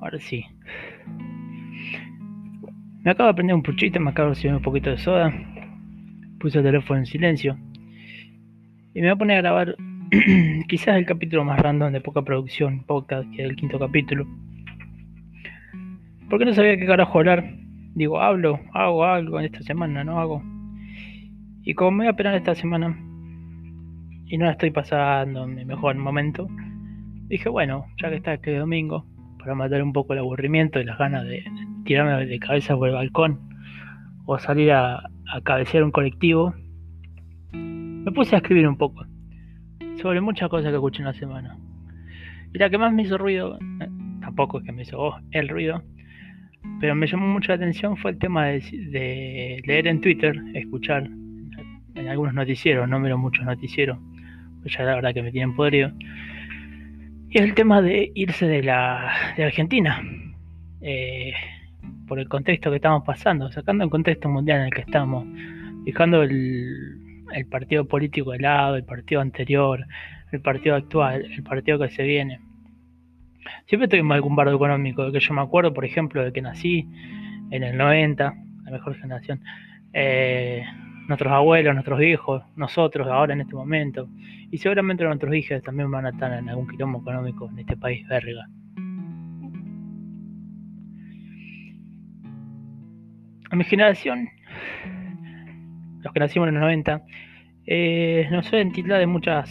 Ahora sí. Me acabo de prender un puchito, me acabo de recibir un poquito de soda. Puse el teléfono en silencio. Y me voy a poner a grabar quizás el capítulo más random de poca producción, podcast, que es el quinto capítulo. Porque no sabía qué carajo hablar. Digo, hablo, hago algo en esta semana, no hago. Y como me voy a esperar esta semana y no la estoy pasando en mi mejor momento, dije, bueno, ya que está este domingo, para matar un poco el aburrimiento y las ganas de tirarme de cabeza por el balcón o salir a, a cabecear un colectivo, me puse a escribir un poco sobre muchas cosas que escuché en la semana. Y la que más me hizo ruido, eh, tampoco es que me hizo oh, el ruido, pero me llamó mucho la atención fue el tema de, leer en Twitter, escuchar en algunos noticieros, no miro muchos noticieros, ya la verdad que me tienen podrido. Y es el tema de irse de la de Argentina. Eh, por el contexto que estamos pasando, sacando el contexto mundial en el que estamos, dejando el, el partido político de lado, el partido anterior, el partido actual, el partido que se viene. Siempre tuvimos algún bardo económico, que yo me acuerdo, por ejemplo, de que nací en el 90, la mejor generación, eh, nuestros abuelos, nuestros hijos, nosotros ahora en este momento, y seguramente nuestros hijos también van a estar en algún quilombo económico en este país verga. A mi generación, los que nacimos en los 90, eh, nos suelen tildar de muchas,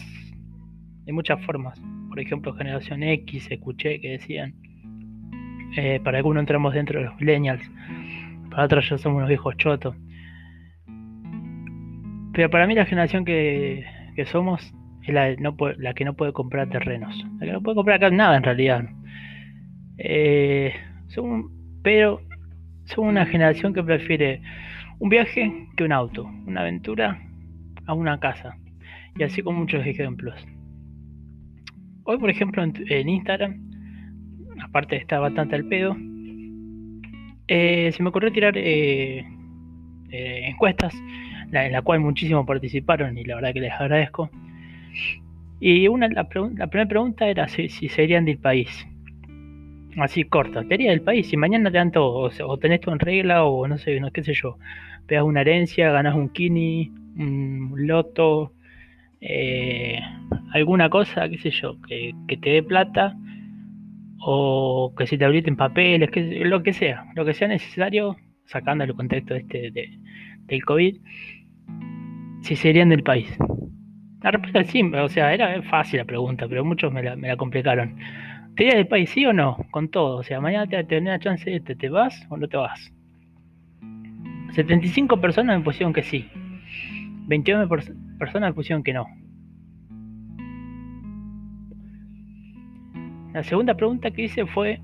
de muchas formas. Por ejemplo, generación X, escuché que decían. Eh, para algunos entramos dentro de los millennials, para otros ya somos unos viejos chotos. Pero para mí la generación que, que somos es la, no la, que no puede comprar terrenos. La que no puede comprar acá nada en realidad. Eh, son, pero somos una generación que prefiere un viaje que un auto, una aventura a una casa. Y así con muchos ejemplos. Hoy, por ejemplo, en, Instagram, aparte de estar bastante al pedo, eh, se me ocurrió tirar eh, eh, en la cual muchísimos participaron y la verdad que les agradezco. Y una, la, primera pregunta era si, si serían del país. Así corta, ¿qué del país? Si mañana te dan todo, o, tenés todo en regla, o no sé, no qué sé yo, pegas una herencia, ganas un kini, un loto, eh, alguna cosa, qué sé yo, que, te dé plata, o que se te habiliten papeles, que, lo que sea, lo que sea necesario, sacando el contexto este de, del COVID, si serían del país. La respuesta es simple, o sea, era fácil la pregunta, pero muchos me la, complicaron. ¿Te irías del país, sí o no? Con todo. O sea, mañana te tener la chance de te, te vas o no te vas. 75 personas me pusieron que sí. 21 personas me pusieron que no. La segunda pregunta que hice fue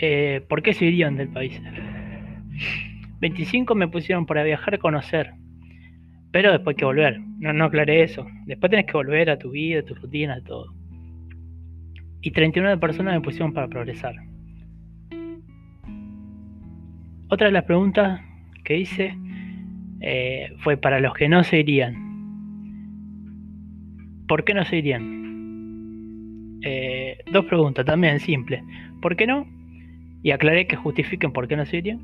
eh, ¿por qué se irían del país? 25 me pusieron para viajar, conocer. Pero después hay que volver. No, no aclaré eso. Después tenés que volver a tu vida, a tu rutina, a todo y 39 personas me pusieron para progresar. Otra de las preguntas que hice eh, fue para los que no se irían. ¿Por qué no se irían? Eh, dos preguntas también simples. ¿Por qué no? Y aclaré que justifiquen por qué no se irían.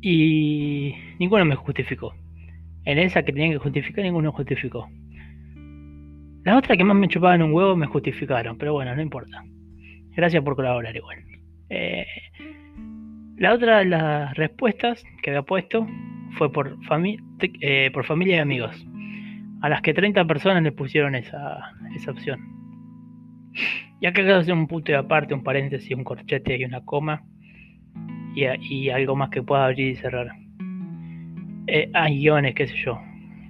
Y ninguno me justificó. En esa que tenían que justificar, ninguno justificó. Las otras que más me chupaban un huevo me justificaron, pero bueno, no importa. Gracias por colaborar igual. Eh, la otra de las respuestas que había puesto fue por, eh, familia y amigos. A las que 30 personas le pusieron esa, esa opción. Y acá quiero hacer un punto de aparte, un paréntesis, un corchete y una coma. Y, algo más que pueda abrir y cerrar. Eh, hay guiones, qué sé yo.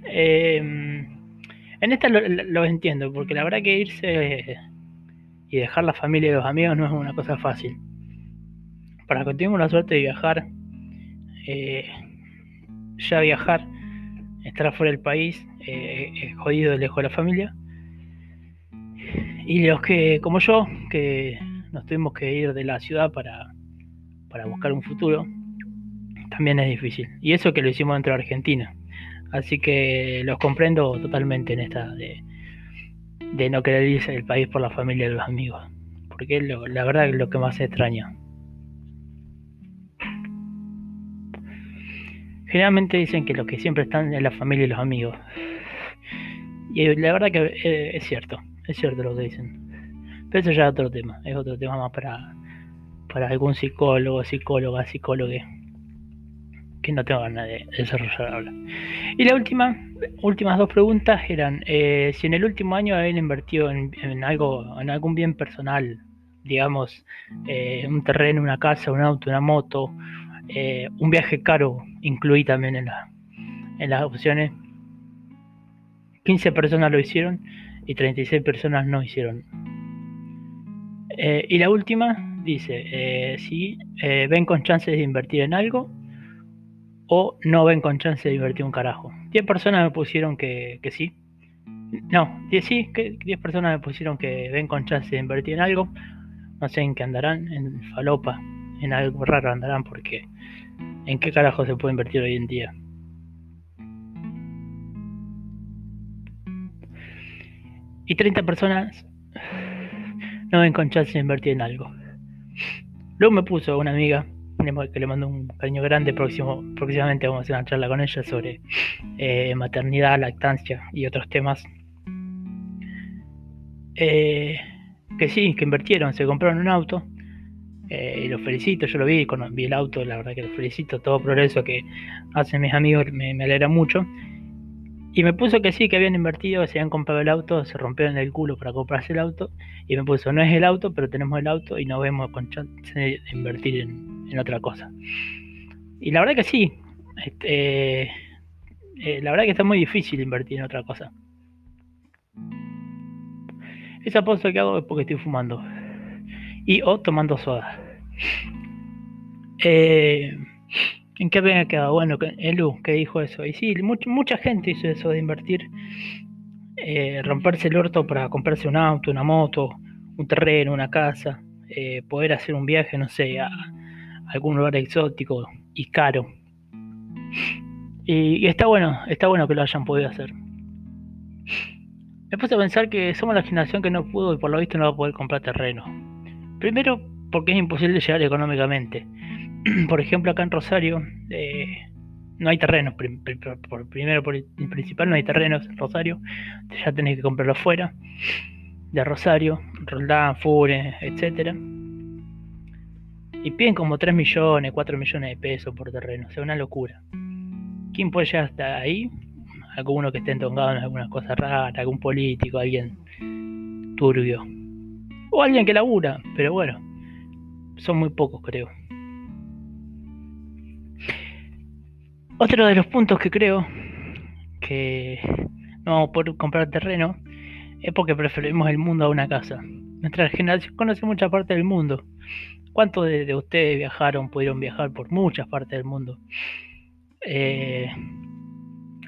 Eh, en esta lo, entiendo, porque la verdad que irse y dejar la familia y los amigos no es una cosa fácil. Para que tengamos la suerte de viajar, eh, ya viajar, estar afuera del país, eh, jodido lejos de la familia. Y los que, como yo, que nos tuvimos que ir de la ciudad para, para buscar un futuro, también es difícil. Y eso que lo hicimos dentro de Argentina. Así que los comprendo totalmente en esta de, de no querer irse del país por la familia y los amigos. Porque la verdad es lo que más extraña. Generalmente dicen que lo que siempre están es la familia y los amigos. Y la verdad que eh, es cierto, es cierto lo que dicen. Pero eso ya es otro tema, es otro tema más para, para algún psicólogo, psicóloga, psicólogo que no tengo ganas de desarrollar ahora. Y la última, últimas dos preguntas eran eh, si en el último año habían invertido en, algo, en algún bien personal, digamos, eh, un terreno, una casa, un auto, una moto, eh, un viaje caro, incluí también en, la, en las opciones. 15 personas lo hicieron y 36 personas no hicieron. y la última dice, si ven con chances de invertir en algo, o no ven con chance de invertir un carajo. 10 personas me pusieron que, sí. No, 10 sí, que 10 personas me pusieron que ven con chance de invertir en algo. No sé en qué andarán, en falopa, en algo raro andarán porque ¿en qué carajo se puede invertir hoy en día? Y 30 personas no ven con chance de invertir en algo. Luego me puso una amiga que le mando un cariño grande. Próximamente vamos a hacer una charla con ella sobre eh, maternidad, lactancia y otros temas. Eh, que sí, que invirtieron, se compraron un auto. Eh, los felicito, yo lo vi, cuando vi el auto, la verdad que los felicito, todo progreso que hacen mis amigos me alegra mucho. Y me puso que sí, que habían invertido, se habían comprado el auto, se rompieron el culo para comprarse el auto. Y me puso, no es el auto, pero tenemos el auto y no vemos con chance de invertir en, otra cosa. Y la verdad que sí, este, eh, la verdad que está muy difícil invertir en otra cosa. Esa pausa que hago es porque estoy fumando. Y o tomando soda. Eh, ¿En qué había quedado? Bueno, Elu, que dijo eso. Y sí, mucha gente hizo eso de invertir, eh, romperse el orto para comprarse un auto, una moto, un terreno, una casa, eh, poder hacer un viaje, no sé, a, algún lugar exótico y caro. Y, está bueno, está bueno que lo hayan podido hacer. Me puse a pensar que somos la generación que no pudo y por lo visto no va a poder comprar terreno. Primero porque es imposible llegar económicamente. por ejemplo, acá en Rosario eh, no hay terrenos. Primero, por el principal, no hay terrenos en Rosario. Ya tenés que comprarlo afuera de Rosario, Roldán, Fure, etc. Y piden como 3 millones, 4 millones de pesos por terreno. O sea, una locura. ¿Quién puede llegar hasta ahí? Alguno que esté entongado en alguna cosa rara, algún político, alguien turbio. O alguien que labura, pero bueno, son muy pocos creo. Otro de los puntos que creo que no vamos a poder comprar terreno es porque preferimos el mundo a una casa. Nuestra generación conoce mucha parte del mundo. ¿Cuántos de, ustedes viajaron, pudieron viajar por muchas partes del mundo? Eh,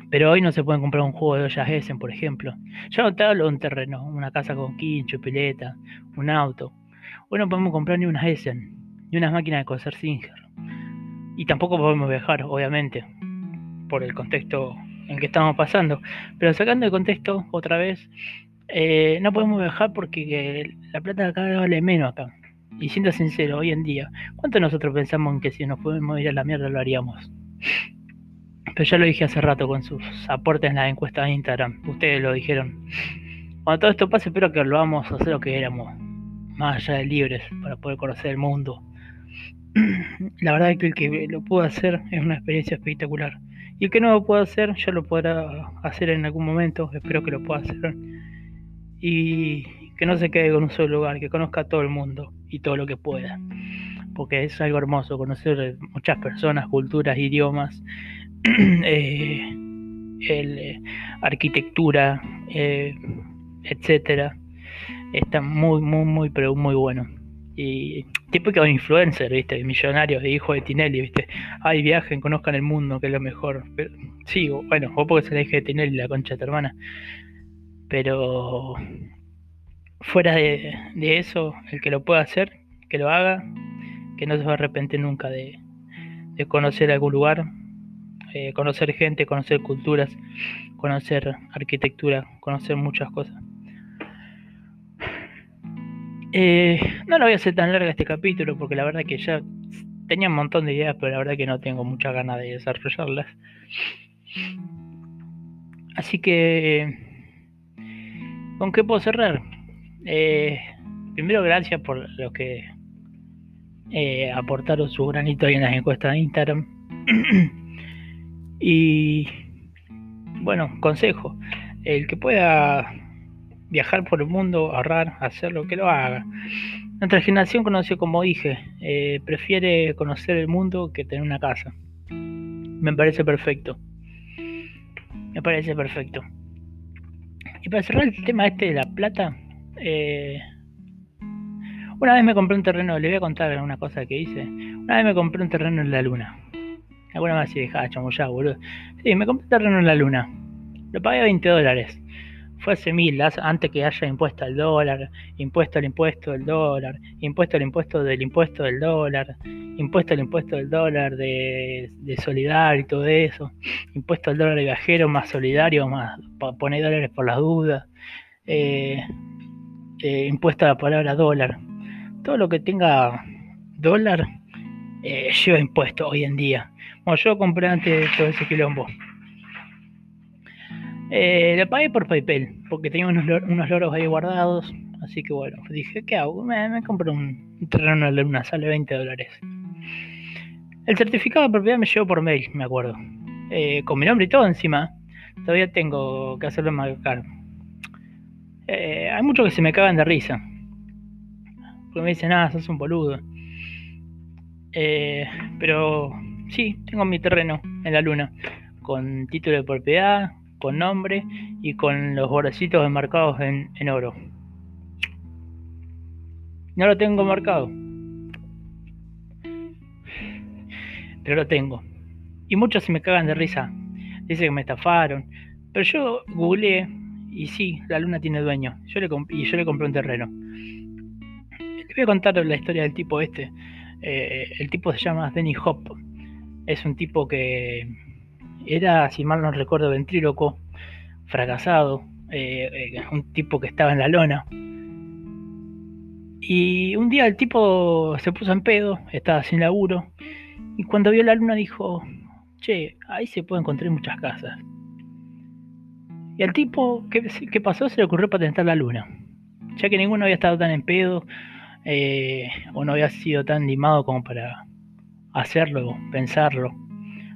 pero hoy no se pueden comprar un juego de ollas Essen, por ejemplo. Yo no te hablo de un terreno, una casa con quincho, pileta, un auto. Hoy no podemos comprar ni una Essen, ni unas máquinas de coser Singer. Y tampoco podemos viajar, obviamente, por el contexto en que estamos pasando. Pero sacando el contexto, otra vez, eh, no podemos viajar porque la plata acá vale menos acá. Y siendo sincero, hoy en día, ¿cuánto nosotros pensamos en que si nos podemos ir a la mierda lo haríamos? Pero ya lo dije hace rato con sus aportes en las encuestas de Instagram. Ustedes lo dijeron. Cuando todo esto pase, espero que lo vamos a hacer lo que éramos. Más allá de libres, para poder conocer el mundo, la verdad es que el que lo pueda hacer es una experiencia espectacular. Y el que no lo pueda hacer, ya lo podrá hacer en algún momento, espero que lo pueda hacer. Y que no se quede con un solo lugar, que conozca a todo el mundo y todo lo que pueda. Porque es algo hermoso conocer muchas personas, culturas, idiomas, eh, eh, arquitectura, eh, etcétera. Está muy, muy, muy, pero muy bueno y típico influencer, ¿viste? Millonarios, hijo de Tinelli, ¿viste? Ay, viajen, conozcan el mundo, que es lo mejor. Pero, sí, bueno, vos porque se la dije de Tinelli, la concha de tu hermana. Pero fuera de, eso, el que lo pueda hacer, que lo haga, que no se va a arrepentir nunca de, conocer algún lugar, eh, conocer gente, conocer culturas, conocer arquitectura, conocer muchas cosas. Eh, no lo voy a hacer tan larga este capítulo porque la verdad que ya tenía un montón de ideas, pero la verdad que no tengo mucha ganas de desarrollarlas. Así que, ¿con qué puedo cerrar? Eh, primero, gracias por los que eh, aportaron su granito ahí en las encuestas de Instagram. y, bueno, consejo, el que pueda viajar por el mundo, ahorrar, hacerlo, que lo haga. Nuestra generación conoció, como dije, eh, prefiere conocer el mundo que tener una casa. Me parece perfecto. Me parece perfecto. Y para cerrar el tema este de la plata, eh, una vez me compré un terreno, le voy a contar una cosa que hice. Una vez me compré un terreno en la luna. Alguna vez así dejaba ya, boludo. Sí, me compré un terreno en la luna. Lo pagué a 20 dólares fue hace mil, antes que haya impuesto al dólar, impuesto al impuesto del dólar, impuesto al impuesto del impuesto del dólar, impuesto al impuesto del dólar de, solidario y todo eso, impuesto al dólar de viajero más solidario, más poner dólares por las dudas, eh, eh, impuesto a la palabra dólar. Todo lo que tenga dólar eh, lleva impuesto hoy en día. Bueno, yo compré antes todo ese quilombo. Eh, le pagué por PayPal, porque tenía unos, unos, loros ahí guardados. Así que bueno, dije, ¿qué hago? Me, me compré un, terreno en la luna, sale 20 dólares. El certificado de propiedad me llegó por mail, me acuerdo. Eh, con mi nombre y todo encima. Todavía tengo que hacerlo más caro. Eh, hay muchos que se me cagan de risa. Porque me dicen, ah, sos un boludo. Eh, pero sí, tengo mi terreno en la luna. Con título de propiedad, con nombre y con los bordecitos enmarcados en, oro. No lo tengo marcado. Pero lo tengo. Y muchos se me cagan de risa. Dicen que me estafaron. Pero yo googleé y sí, la luna tiene dueño. Yo le y yo le compré un terreno. Le voy a contar la historia del tipo este. Eh, el tipo se llama Denny Hop. Es un tipo que era, si mal no recuerdo, ventríloco, fracasado, eh, eh, un tipo que estaba en la lona. Y un día el tipo se puso en pedo, estaba sin laburo, y cuando vio la luna dijo, che, ahí se puede encontrar muchas casas. Y al tipo, ¿qué, pasó? Se le ocurrió patentar la luna, ya que ninguno había estado tan en pedo, eh, o no había sido tan limado como para hacerlo, pensarlo,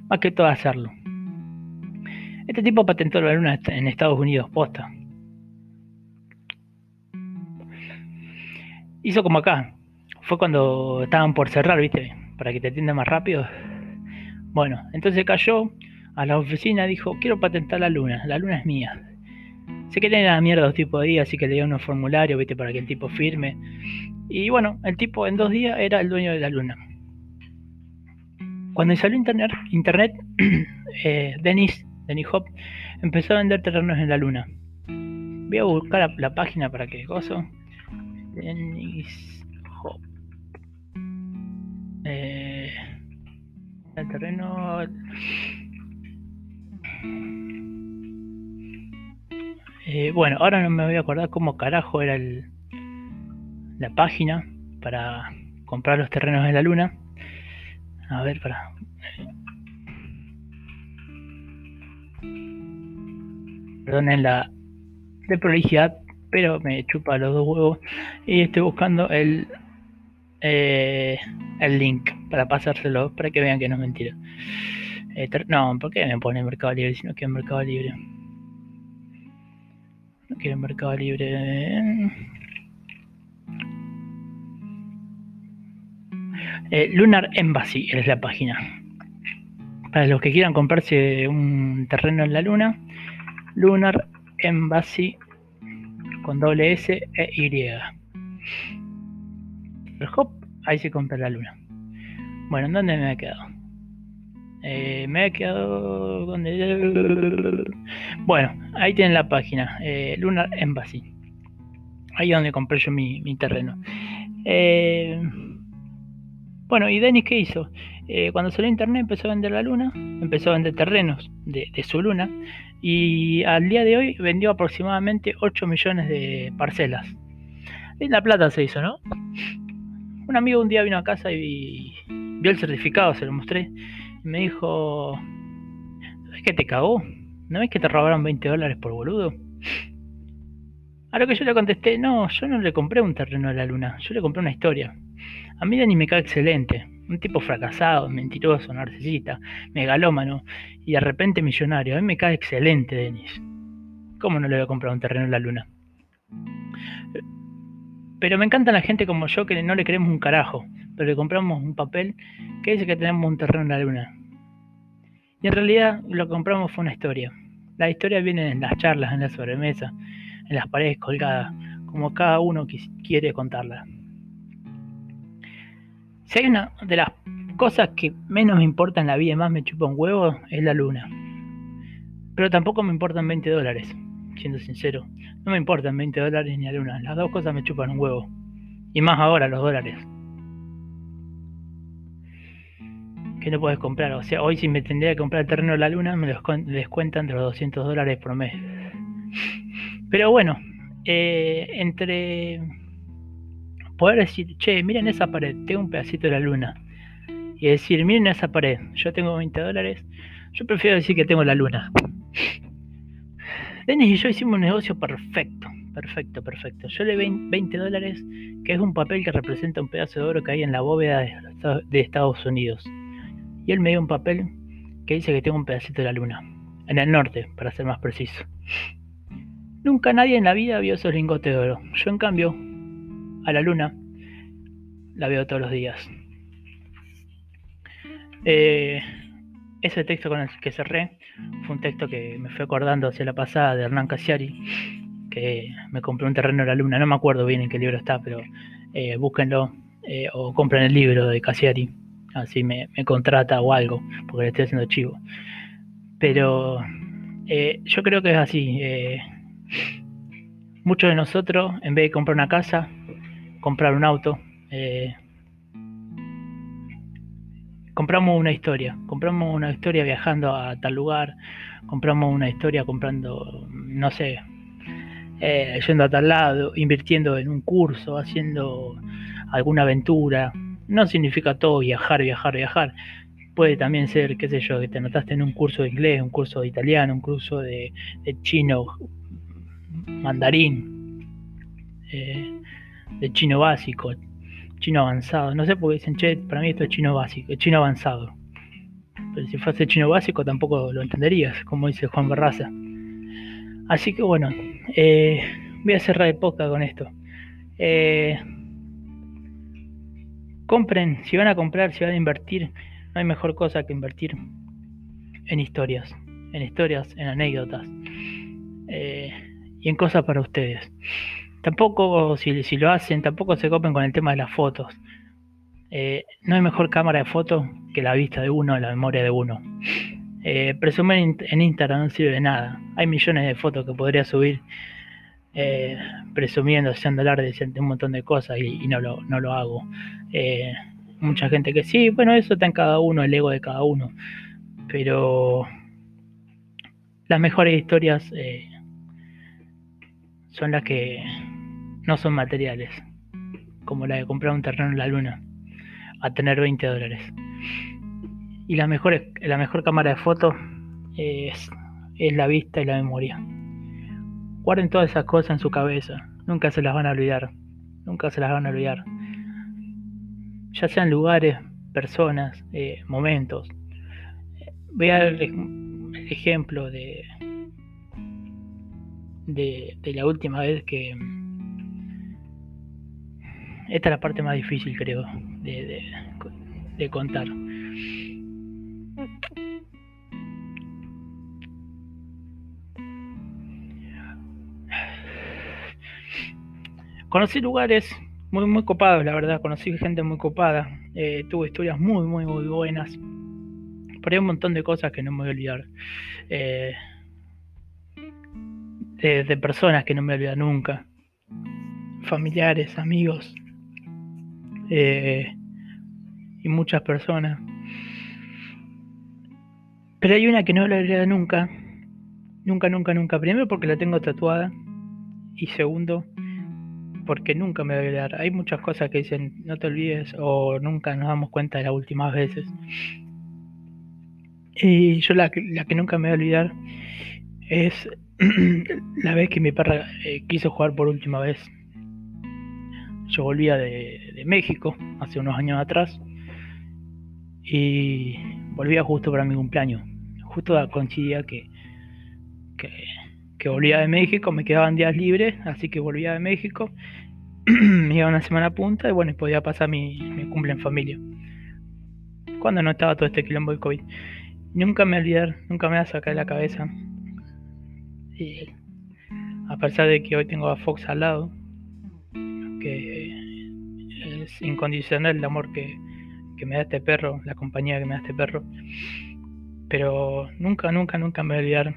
más que todo hacerlo. Este tipo patentó la luna en Estados Unidos, posta. Hizo como acá. Fue cuando estaban por cerrar, ¿viste? Para que te atienda más rápido. Bueno, entonces cayó a la oficina, dijo, quiero patentar la luna, la luna es mía. Se querían la mierda dos tipos de días, así que le dio unos formularios, ¿viste? Para que el tipo firme. Y bueno, el tipo en dos días era el dueño de la luna. Cuando salió internet, internet eh, Dennis Denny Hop empezó a vender terrenos en la luna. Voy a buscar la, página para que gozo. Dennis Hop. Eh, el terreno. Eh, bueno, ahora no me voy a acordar cómo carajo era el, la página para comprar los terrenos en la luna. A ver, para. Perdonen la de prolijidad, pero me chupa los dos huevos y estoy buscando el eh, el link para pasárselo para que vean que no es mentira. Eh, no, ¿por qué me pone Mercado Libre si no quiero Mercado Libre? No quiero Mercado Libre. Eh, Lunar Embassy es la página. Para los que quieran comprarse un terreno en la luna, Lunar Embassy con doble S e Y. El hop, ahí se compra la luna. Bueno, ¿en dónde me he quedado? Eh, me he quedado donde. Bueno, ahí tienen la página, eh, Lunar Embassy. Ahí es donde compré yo mi, terreno. Eh, bueno, ¿y Denis qué hizo? cuando salió internet empezó a vender la luna, empezó a vender terrenos de, de su luna y al día de hoy vendió aproximadamente 8 millones de parcelas. En La Plata se hizo, ¿no? Un amigo un día vino a casa y vio el certificado, se lo mostré. Y me dijo, ¿sabes que te cagó? ¿No ves que te robaron 20 dólares por boludo? A lo que yo le contesté, no, yo no le compré un terreno a la luna, yo le compré una historia. A mí Denis me cae excelente, un tipo fracasado, mentiroso, narcisista, megalómano y de repente millonario. A mí me cae excelente Denis. ¿Cómo no le voy a comprar un terreno a la luna? Pero me encanta la gente como yo que no le creemos un carajo, pero le compramos un papel que dice que tenemos un terreno en la luna. Y en realidad lo que compramos fue una historia. La historia viene en las charlas, en la sobremesa, en las paredes colgadas, como cada uno quiere contarla. Si hay una de las cosas que menos me importa en la vida y más me chupa un huevo, es la luna. Pero tampoco me importan 20 dólares, siendo sincero. No me importan 20 dólares ni la luna. Las dos cosas me chupan un huevo. Y más ahora los dólares. Que no puedes comprar. O sea, hoy si me tendría que comprar el terreno de la luna, me los descuentan de los 200 dólares por mes. Pero bueno, eh, entre poder decir, che, miren esa pared, tengo un pedacito de la luna. Y decir, miren esa pared, yo tengo 20 dólares. Yo prefiero decir que tengo la luna. Dennis y yo hicimos un negocio perfecto, perfecto, perfecto. Yo le 20 dólares, que es un papel que representa un pedazo de oro que hay en la bóveda de Estados Unidos. Y él me dio un papel que dice que tengo un pedacito de la luna, en el norte, para ser más preciso. Nunca nadie en la vida vio esos lingotes de oro. Yo en cambio, a la luna, la veo todos los días. Eh, ese texto con el que cerré fue un texto que me fue acordando hacia la pasada de Hernán Casiari, que me compró un terreno en la luna. No me acuerdo bien en qué libro está, pero eh, búsquenlo eh, o compren el libro de Casiari. Así me, me, contrata o algo, porque le estoy haciendo chivo. Pero yo creo que es así muchos de nosotros, en vez de comprar una casa, comprar un auto, eh, compramos una historia, compramos una historia viajando a tal lugar, compramos una historia comprando, no sé, eh, yendo a tal lado, invirtiendo en un curso, haciendo alguna aventura. No significa todo viajar, viajar, viajar. Puede también ser, qué sé yo, que te anotaste en un curso de inglés, un curso de italiano, un curso de, chino, mandarín, eh, de chino básico, chino avanzado. No sé por qué dicen, che, para mí esto es chino básico, chino avanzado. Pero si fuese chino básico tampoco lo entenderías, como dice Juan Barraza. Así que bueno, eh, voy a cerrar de poca con esto. Eh, compren, si van a comprar, si van a invertir, no hay mejor cosa que invertir en historias, en historias, en anécdotas. Eh, y en cosas para ustedes. Tampoco, si, lo hacen, tampoco se copen con el tema de las fotos. Eh, no hay mejor cámara de fotos que la vista de uno, la memoria de uno. Eh, presumir en Instagram no sirve de nada. Hay millones de fotos que podría subir eh, presumiendo, haciendo alarde de un montón de cosas y, no, lo, no lo hago. Mucha gente que sí, bueno, eso está en cada uno, el ego de cada uno. Pero las mejores historias son las que no son materiales, como la de comprar un terreno en la luna, a tener 20 dólares. Y la mejor, la mejor cámara de fotos es, la vista y la memoria. Guarden todas esas cosas en su cabeza, nunca se las van a olvidar, nunca se las van a olvidar. Ya sean lugares, personas, eh, momentos. Voy a dar el ejemplo de, de, la última vez que... Esta es la parte más difícil, creo, de, contar. Conocí lugares muy, muy copados, la verdad. Conocí gente muy copada. Eh, tuve historias muy, muy, muy buenas. Pero hay un montón de cosas que no me voy a olvidar. Eh, de, personas que no me olvido nunca, familiares, amigos eh, y muchas personas. Pero hay una que no me olvido nunca, nunca, nunca, nunca. Primero porque la tengo tatuada y segundo porque nunca me voy a olvidar. Hay muchas cosas que dicen no te olvides o nunca nos damos cuenta de las últimas veces. Y yo la, la que nunca me voy a olvidar es la vez que mi perra eh, quiso jugar por última vez. Yo volvía de, México hace unos años atrás y volvía justo para mi cumpleaños. Justo coincidía que, que, volvía de México, me quedaban días libres, así que volvía de México, me iba una semana a punta y bueno, podía pasar mi, mi cumple en familia. Cuando no estaba todo este quilombo de COVID. Nunca me olvidar, nunca me va a sacar la cabeza a pesar de que hoy tengo a Fox al lado, que es incondicional el amor que, me da este perro, la compañía que me da este perro. Pero nunca, nunca, nunca me voy a olvidar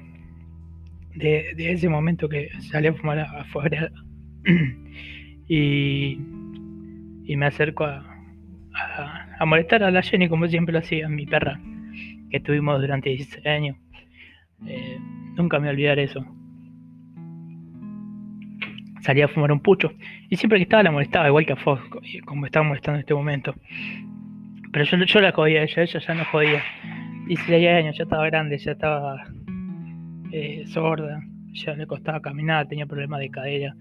de, ese momento que salí a fumar afuera y, y me acerco a, a, molestar a la Jenny como siempre lo hacía, mi perra, que tuvimos durante 16 años. Eh, nunca me olvidar eso. Salía a fumar un pucho. Y siempre que estaba la molestaba, igual que a Fox, como estaba molestando en este momento. Pero yo, yo la jodía ella, ella ya no jodía. 16 años, ya estaba grande, ya estaba eh, sorda, ya le costaba caminar, tenía problemas de cadera,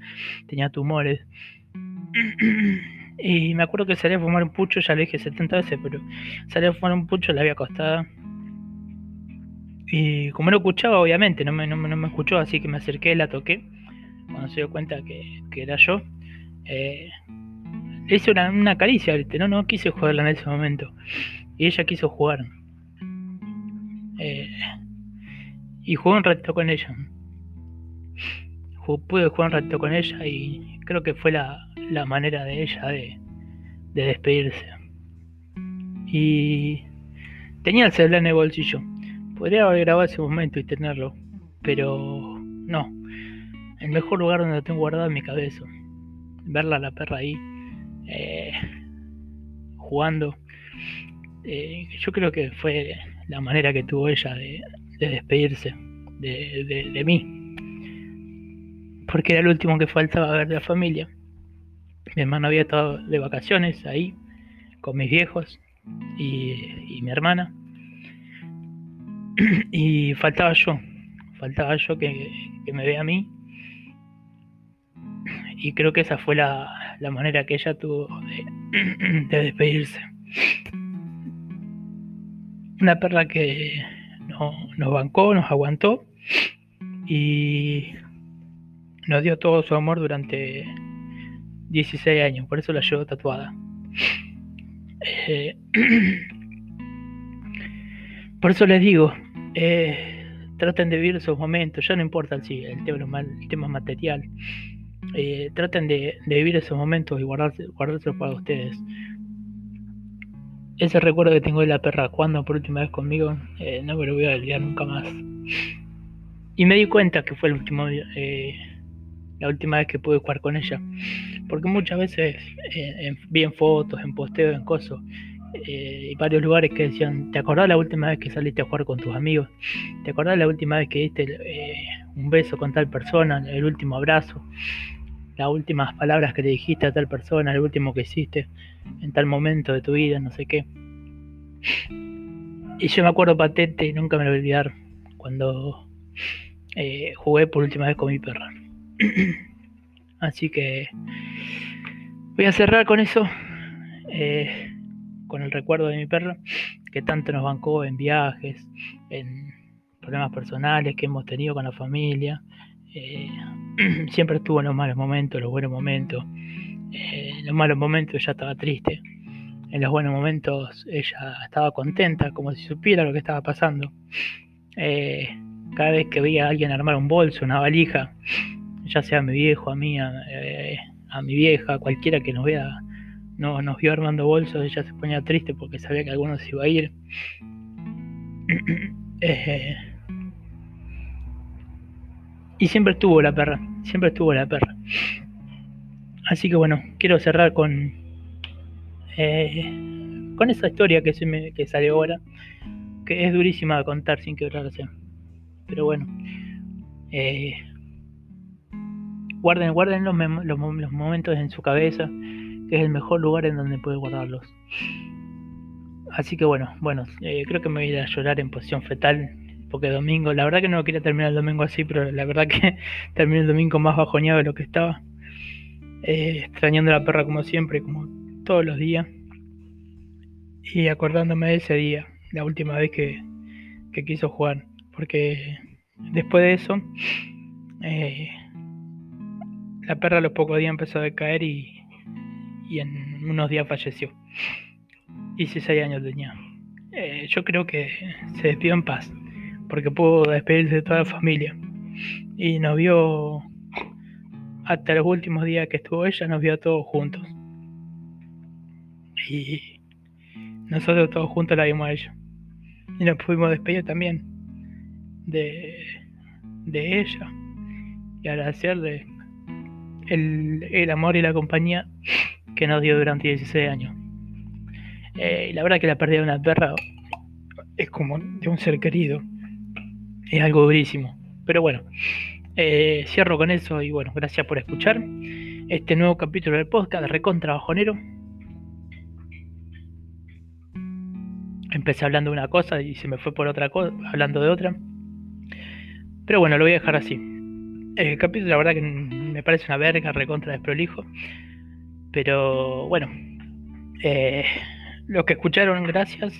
tenía tumores. Y me acuerdo que salía a fumar un pucho, ya le dije 70 veces, pero salía a fumar un pucho, la había acostada y como no escuchaba, obviamente, no me, no, me escuchó, así que me acerqué, la toqué. Cuando se dio cuenta que, era yo, eh, hice una, caricia, no, no quise jugarla en ese momento. Y ella quiso jugar. Eh, y jugué un ratito con ella. pude jugar un ratito con ella y creo que fue la, manera de ella de, de despedirse. Y tenía el celular en el bolsillo. Podría haber grabado ese momento y tenerlo, pero no. El mejor lugar donde lo tengo guardado es mi cabeza. Verla a la perra ahí, eh, jugando. Eh, yo creo que fue la manera que tuvo ella de, despedirse de, mí. Porque era el último que faltaba ver de la familia. Mi hermano había estado de vacaciones ahí con mis viejos y mi hermana. y faltaba yo, faltaba yo que, me vea a mí. Y creo que esa fue la, manera que ella tuvo de, despedirse. Una perra que no, nos bancó, nos aguantó y nos dio todo su amor durante 16 años, por eso la llevo tatuada. Eh, por eso les digo, eh, traten de vivir esos momentos, ya no importa el, el, tema, el material, eh, traten de, vivir esos momentos y guardarse, para ustedes. Ese recuerdo que tengo de la perra jugando por última vez conmigo, eh, no me lo voy a olvidar nunca más. Y me di cuenta que fue la última vez que pude jugar con ella. Porque muchas veces vi en fotos, en posteos, en cosas, eh, y varios lugares que decían, ¿te acordás la última vez que saliste a jugar con tus amigos? ¿Te acordás la última vez que diste eh, un beso con tal persona, el último abrazo? Las últimas palabras que le dijiste a tal persona, el último que hiciste en tal momento de tu vida, no sé qué. Y yo me acuerdo patente y nunca me lo voy a olvidar cuando eh, jugué por última vez con mi perra. Así que voy a cerrar con eso. Con el recuerdo de mi perro, que tanto nos bancó en viajes, en problemas personales que hemos tenido con la familia. Eh, siempre estuvo en los malos momentos, los buenos momentos. Eh, en los malos momentos ella estaba triste. En los buenos momentos ella estaba contenta, como si supiera lo que estaba pasando. Eh, cada vez que veía a alguien armar un bolso, una valija, ya sea a mi viejo, a mí, a, a mi vieja, cualquiera que nos vea no, nos vio armando bolsos, ella se ponía triste porque sabía que algunos se iba a ir. Eh, y siempre estuvo la perra, siempre estuvo la perra. Así que bueno, quiero cerrar con eh, con esa historia que, se que sale ahora, que es durísima de contar sin quebrarse. Pero bueno, eh, guarden, guarden los, los, momentos en su cabeza, que es el mejor lugar en donde puede guardarlos. Así que bueno, bueno, eh, creo que me voy a ir a llorar en posición fetal, porque domingo, la verdad que no quería terminar el domingo así, pero la verdad que terminé el domingo más bajoneado de lo que estaba. Eh, extrañando a la perra como siempre, como todos los días. Y acordándome de ese día, la última vez que, que quiso jugar. Porque después de eso, eh, la perra a los pocos días empezó a decaer y, y en unos días falleció. Y 16 años tenía. Eh, yo creo que se despidió en paz, porque pudo despedirse de toda la familia. Y nos vio hasta los últimos días que estuvo ella, nos vio a todos juntos. Y nosotros todos juntos la vimos a ella. Y nos fuimos despedir también de, de ella. Y agradecerle el, el amor y la compañía que nos dio durante 16 años. Eh, la verdad que la pérdida de una perra es como de un ser querido. Es algo durísimo. Pero bueno, eh, cierro con eso y bueno, gracias por escuchar este nuevo capítulo del podcast Recontra Bajonero. Empecé hablando de una cosa y se me fue por otra cosa, hablando de otra. Pero bueno, lo voy a dejar así. El capítulo, la verdad que me parece una verga, recontra desprolijo. Pero bueno, eh, los que escucharon, gracias.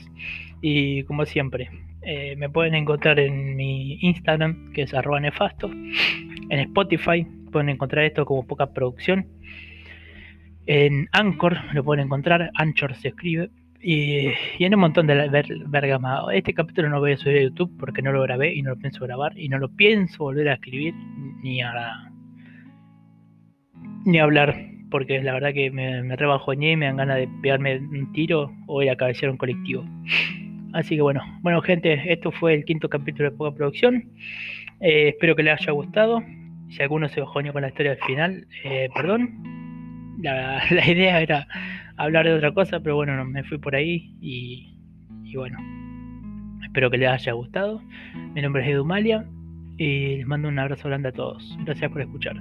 Y como siempre, eh, me pueden encontrar en mi Instagram, que es arroba nefasto. En Spotify pueden encontrar esto como poca producción. En Anchor lo pueden encontrar, Anchor se escribe. Y, en un montón de verga más. Este capítulo no voy a subir a YouTube porque no lo grabé y no lo pienso grabar. Y no lo pienso volver a escribir ni a ni a hablar. Porque la verdad que me, me rebajoñé y me dan ganas de pegarme un tiro o ir a cabecear un colectivo. Así que bueno, bueno gente, esto fue el quinto capítulo de Poca Producción. Eh, espero que les haya gustado. Si alguno se bajoñó con la historia del final, eh, perdón. La, idea era hablar de otra cosa, pero bueno, me fui por ahí y, y bueno, espero que les haya gustado. Mi nombre es Edu Malia y les mando un abrazo grande a todos. Gracias por escuchar.